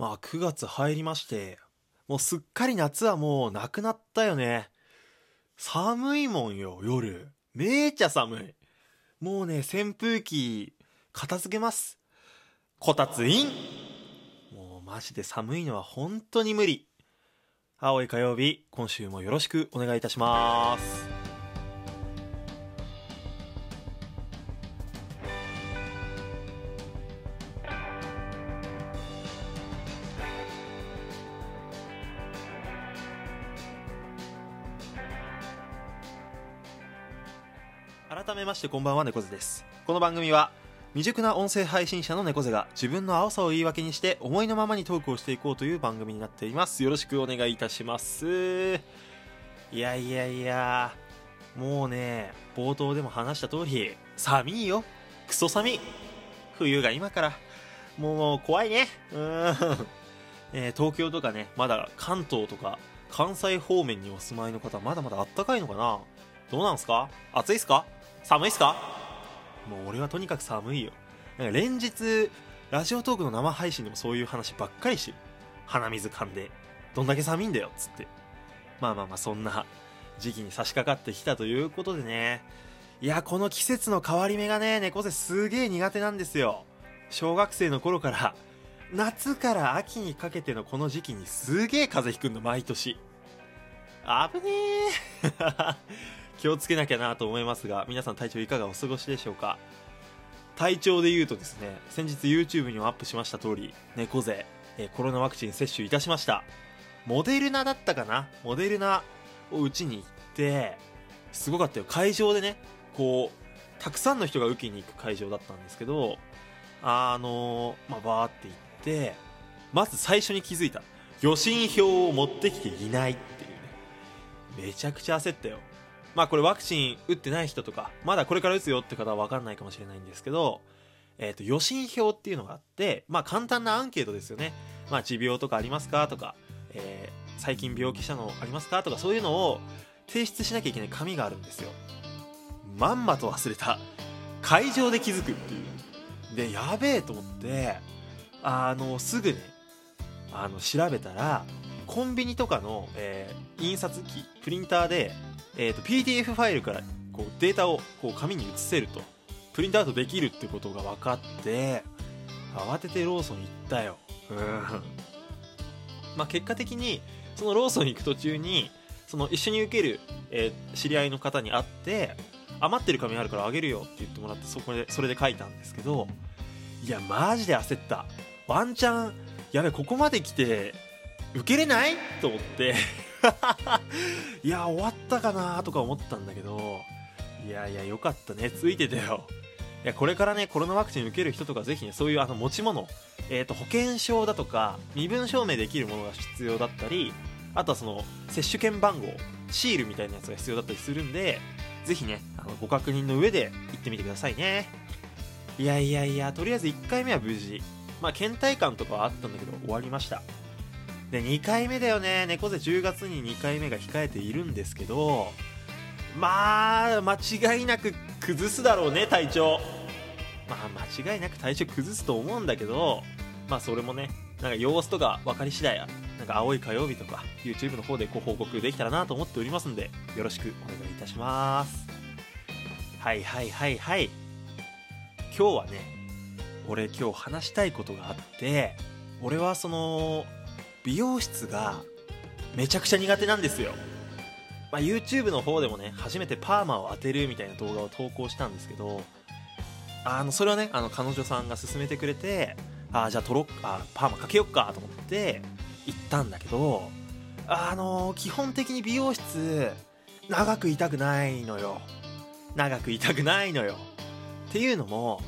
まあ9月入りまして、もうすっかり夏はもうなくなったよね。寒いもんよ、夜。めーちゃ寒い。もうね、扇風機、片付けます。こたつインもうマジで寒いのは本当に無理。青い火曜日、今週もよろしくお願いいたします。改めましてこんばんは猫背です。この番組は未熟な音声配信者の猫背が自分の青さを言い訳にして思いのままにトークをしていこうという番組になっています。よろしくお願いいたします。いやいやいやもうね冒頭でも話した通り寒いよ。クソ寒い。冬が今から。もう怖いね。うん、えー東京とかねまだ関東とか関西方面にお住まいの方まだまだあったかいのかな。どうなんすか？暑いっすか？寒いっすか？もう俺はとにかく寒いよ。なんか連日ラジオトークの生配信でもそういう話ばっかりし鼻水噛んでどんだけ寒いんだよっつって。まあまあまあそんな時期に差し掛かってきたということでね。いやこの季節の変わり目がね猫背すげえ苦手なんですよ。小学生の頃から夏から秋にかけてのこの時期にすげえ風邪ひくんの毎年。危ねえ。気をつけなきゃなと思いますが皆さん体調いかがお過ごしでしょうか？体調で言うとですね先日 YouTube にもアップしました通り猫背、えコロナワクチン接種いたしました。モデルナだったかな？モデルナを打ちに行ってすごかったよ。会場でねこうたくさんの人が受けに行く会場だったんですけどあのまあバーって行ってまず最初に気づいた。予診票を持ってきていないっていうね。めちゃくちゃ焦ったよ。まあこれワクチン打ってない人とか、まだこれから打つよって方は分かんないかもしれないんですけど、えっ、と、予診票っていうのがあって、まあ簡単なアンケートですよね。まあ持病とかありますかとか、えー最近病気したのありますかとかそういうのを提出しなきゃいけない紙があるんですよ。まんまと忘れた。会場で気づくっていう。で、やべえと思って、あの、すぐね、あの、調べたら、コンビニとかの、えー印刷機、プリンターで、えー、と PDF ファイルからこうデータをこう紙に移せると。プリントアウトできるってことが分かって慌ててローソン行ったよ。うん。まあ結果的にそのローソン行く途中にその一緒に受ける、えー知り合いの方に会って余ってる紙あるからあげるよって言ってもらってそこでそれで書いたんですけどいやマジで焦った。ワンチャンやべここまで来て受けれない？と思って。いや終わったかなとか思ったんだけど。いやいやよかったね。ついてたよ。いやこれからねコロナワクチン受ける人とかぜひねそういうあの持ち物、えー、と保険証だとか身分証明できるものが必要だったりあとはその接種券番号シールみたいなやつが必要だったりするんでぜひねあのご確認の上で行ってみてくださいね。いやいやいやとりあえず1回目は無事。まあ倦怠感とかはあったんだけど終わりました。で2回目だよね。猫背10月に2回目が控えているんですけどまあ間違いなく崩すだろうね体調。まあ間違いなく体調崩すと思うんだけどまあそれもねなんか様子とか分かり次第なんか青い火曜日とか YouTube の方でご報告できたらなと思っておりますんでよろしくお願いいたします。はいはいはいはい。今日はね俺今日話したいことがあって俺はその美容室がめちゃくちゃ苦手なんですよ、まあ、YouTube の方でもね初めてパーマを当てるみたいな動画を投稿したんですけどあのそれはねあの彼女さんが勧めてくれてあじゃあ撮ろっあパーマかけよっかと思って行ったんだけどあの基本的に美容室長くいたくないのよ。長くいたくないのよ。っていうのも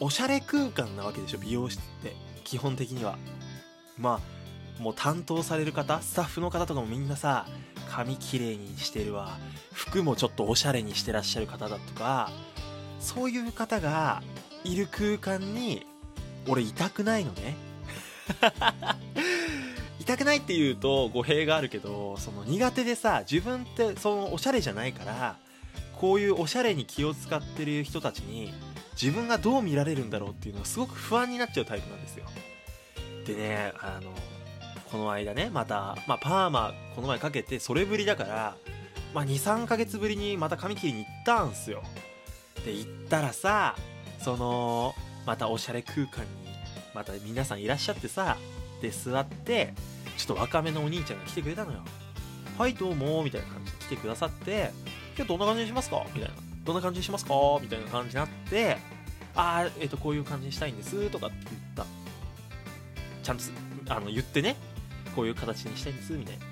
おしゃれ空間なわけでしょ美容室って。基本的には。まあもう担当される方スタッフの方とかもみんなさ髪きれいにしてるわ。服もちょっとおしゃれにしてらっしゃる方だとかそういう方がいる空間に俺いたくないのね。痛くないって言うと語弊があるけどその苦手でさ自分ってそのおしゃれじゃないからこういうおしゃれに気を使ってる人たちに自分がどう見られるんだろうっていうのがすごく不安になっちゃうタイプなんですよ。でねあのこの間ねまた、まあ、パーマこの前かけてそれぶりだから、まあ、23ヶ月ぶりにまた髪切りに行ったんすよ。で行ったらさそのまたおしゃれ空間にまた皆さんいらっしゃってさで座ってちょっと若めのお兄ちゃんが来てくれたのよ。はいどうもみたいな感じで来てくださって今日どんな感じにしますか？みたいな。どんな感じにしますか？みたいな感じになってああえっ、とこういう感じにしたいんですとかって言った。ちゃんとあの言ってね。こういう形にしたいんですみたいな。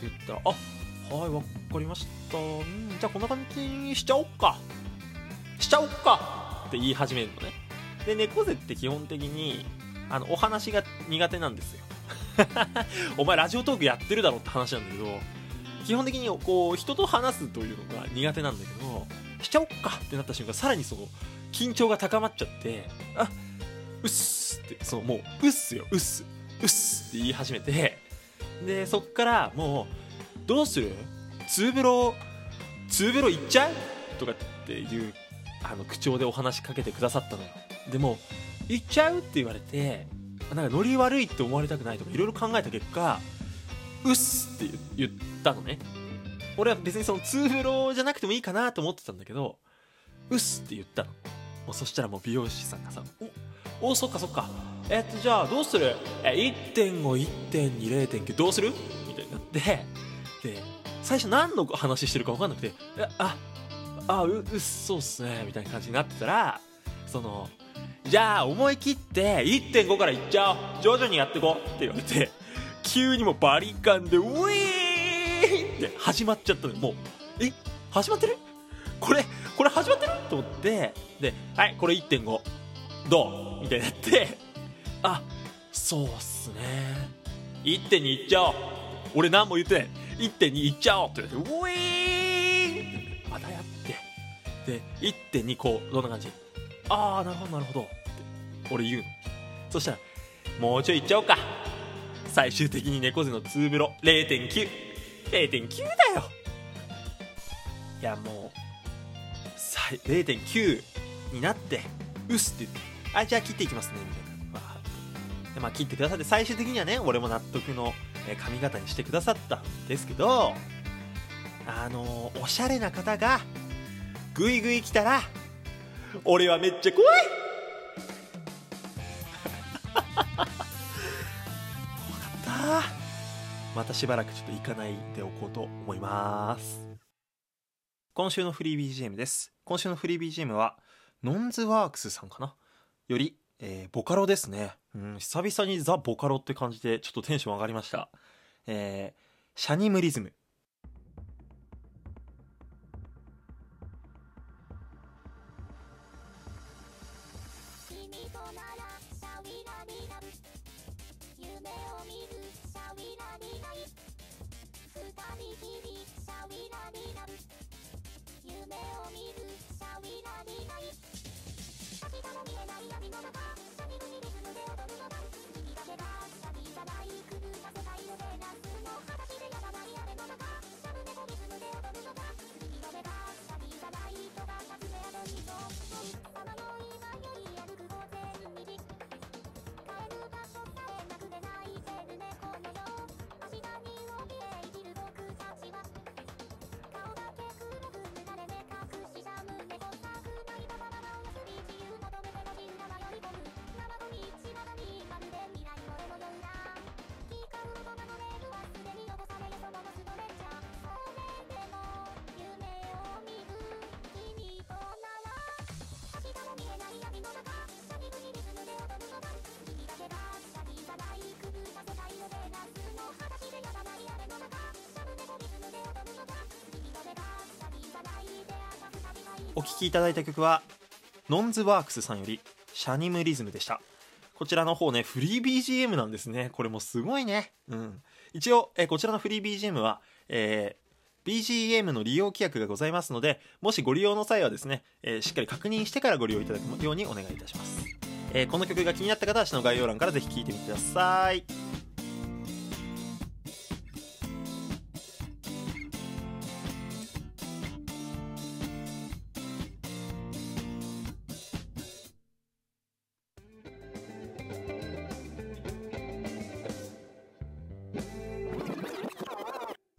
言ったらあはいわかりました。うんじゃあこんな感じにしちゃおっか。しちゃおっか。って言い始めるのね。で猫背って基本的にあのお話が苦手なんですよ。お前ラジオトークやってるだろって話なんだけど基本的にこう人と話すというのが苦手なんだけどしちゃおっかってなった瞬間さらにその緊張が高まっちゃってあうっすってそのもううっすようっす。うっすって言い始めてでそっからもうどうする？ツーブロツーブロ行っちゃう？とかっていうあの口調でお話しかけてくださったのよ。でも行っちゃう？って言われてなんかノリ悪いって思われたくないとかいろいろ考えた結果うっすって言ったのね。俺は別にそのツーブロじゃなくてもいいかなと思ってたんだけどうっすって言ったの。もうそしたらもう美容師さんがさ「おおそっかそっか。えっとじゃあどうする？1.51.2.0.9どうする?」みたいになって。で最初何の話してるか分かんなくて「ああううっそうっすね」みたいな感じになってたらそのじゃあ思い切って1.5からいっちゃおう。徐々にやっていこうって言われて急にもバリカンでウィーンって始まっちゃったのもうえ始まってる？これこれ始まってる？と思ってではいこれ1.5どう？みたいになって。あそうっすね。1.2いっちゃおう。俺何も言ってない。1.2いっちゃおうって言われてウィーンまたやって。で1.2こうどんな感じ？ああなるほどなるほど。って俺言うの。そしたらもうちょいいっちゃおうか。最終的に猫背のツーブロ0.90.9 0.9だよ。いやもう0.9になって。うすって言って。あじゃあ切っていきますねみたいな。わーでまあ切ってくださって最終的にはね俺も納得の髪型にしてくださったんですけどあのーおしゃれな方がグイグイ来たら俺はめっちゃ怖い。怖かった。またしばらくちょっと行かないでおこうと思います。今週のフリー BGM です。今週のフリー BGM はノンズワークスさんかな。より、えーボカロですね、うん、久々にザ・ボカロって感じでちょっとテンション上がりました。えーシャニムリズム。君とならシャウィラになる夢を見るシャウィラにない。人も見えない闇の中お聴きいただいた曲はノンズワークスさんよりシャニムリズムでした。こちらの方ねフリー BGM なんですね。これもすごいね。うん。一応、えこちらのフリー BGM は、えー BGM の利用規約がございますのでもしご利用の際はですね、えーしっかり確認してからご利用いただくようにお願いいたします、えーこの曲が気になった方は下の概要欄からぜひ聴いてみてください。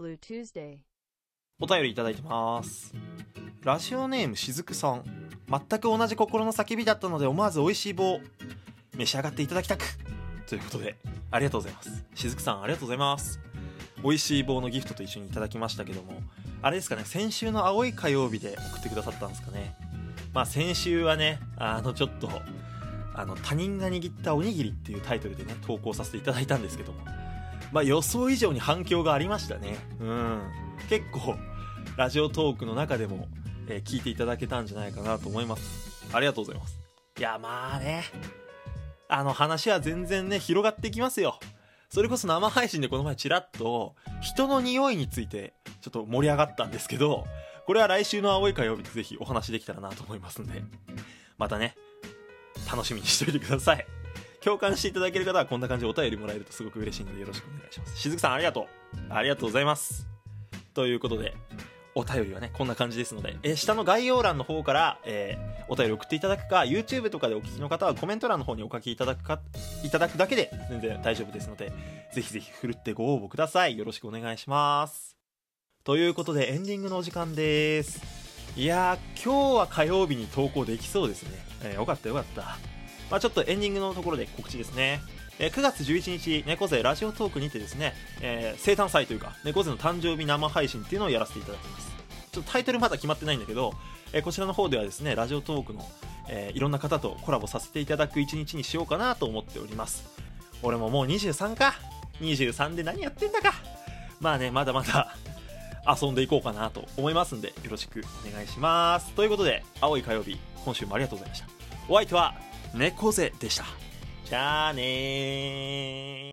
Blue Tuesday. お便りいただいてます。ラジオネームしずくさん。全く同じ心の叫びだったので思わず美味しい棒。召し上がっていただきたく。ということでありがとうございます。しずくさんありがとうございます。美味しい棒のギフトと一緒にいただきましたけども。あれですかね先週の青い火曜日で送ってくださったんですかね。まあ先週はねあのちょっとあの他人が握ったおにぎりっていうタイトルでね投稿させていただいたんですけども。まあ予想以上に反響がありましたね。うん。結構ラジオトークの中でも、えー聞いていただけたんじゃないかなと思います。ありがとうございます。いやまあね。あの話は全然ね広がっていきますよ。それこそ生配信でこの前ちらっと人の匂いについてちょっと盛り上がったんですけどこれは来週の青い火曜日でぜひお話できたらなと思いますんで。またね楽しみにしておいてください共感していただける方はこんな感じでお便りもらえるとすごく嬉しいのでよろしくお願いします。しずくさんありがとうありがとうございます。ということでお便りはねこんな感じですので、え下の概要欄の方から、えーお便り送っていただくか YouTube とかでお聞きの方はコメント欄の方にお書きいただくかいただくだけで全然大丈夫ですのでぜひぜひふるってご応募ください。よろしくお願いします。ということでエンディングのお時間です。いや今日は火曜日に投稿できそうですね、えーよかったよかった。まあ、ちょっとエンディングのところで告知ですね。えー9月11日、猫背ラジオトークにてですね、えー生誕祭というか、猫背の誕生日生配信っていうのをやらせていただきます。ちょっとタイトルまだ決まってないんだけど、えーこちらの方ではですね、ラジオトークの、えーいろんな方とコラボさせていただく一日にしようかなと思っております。俺ももう23か？23で何やってんだか？まあね、まだまだ遊んでいこうかなと思いますんで、よろしくお願いします。ということで、青い火曜日、今週もありがとうございました。お相手は、猫背でした。じゃあねー。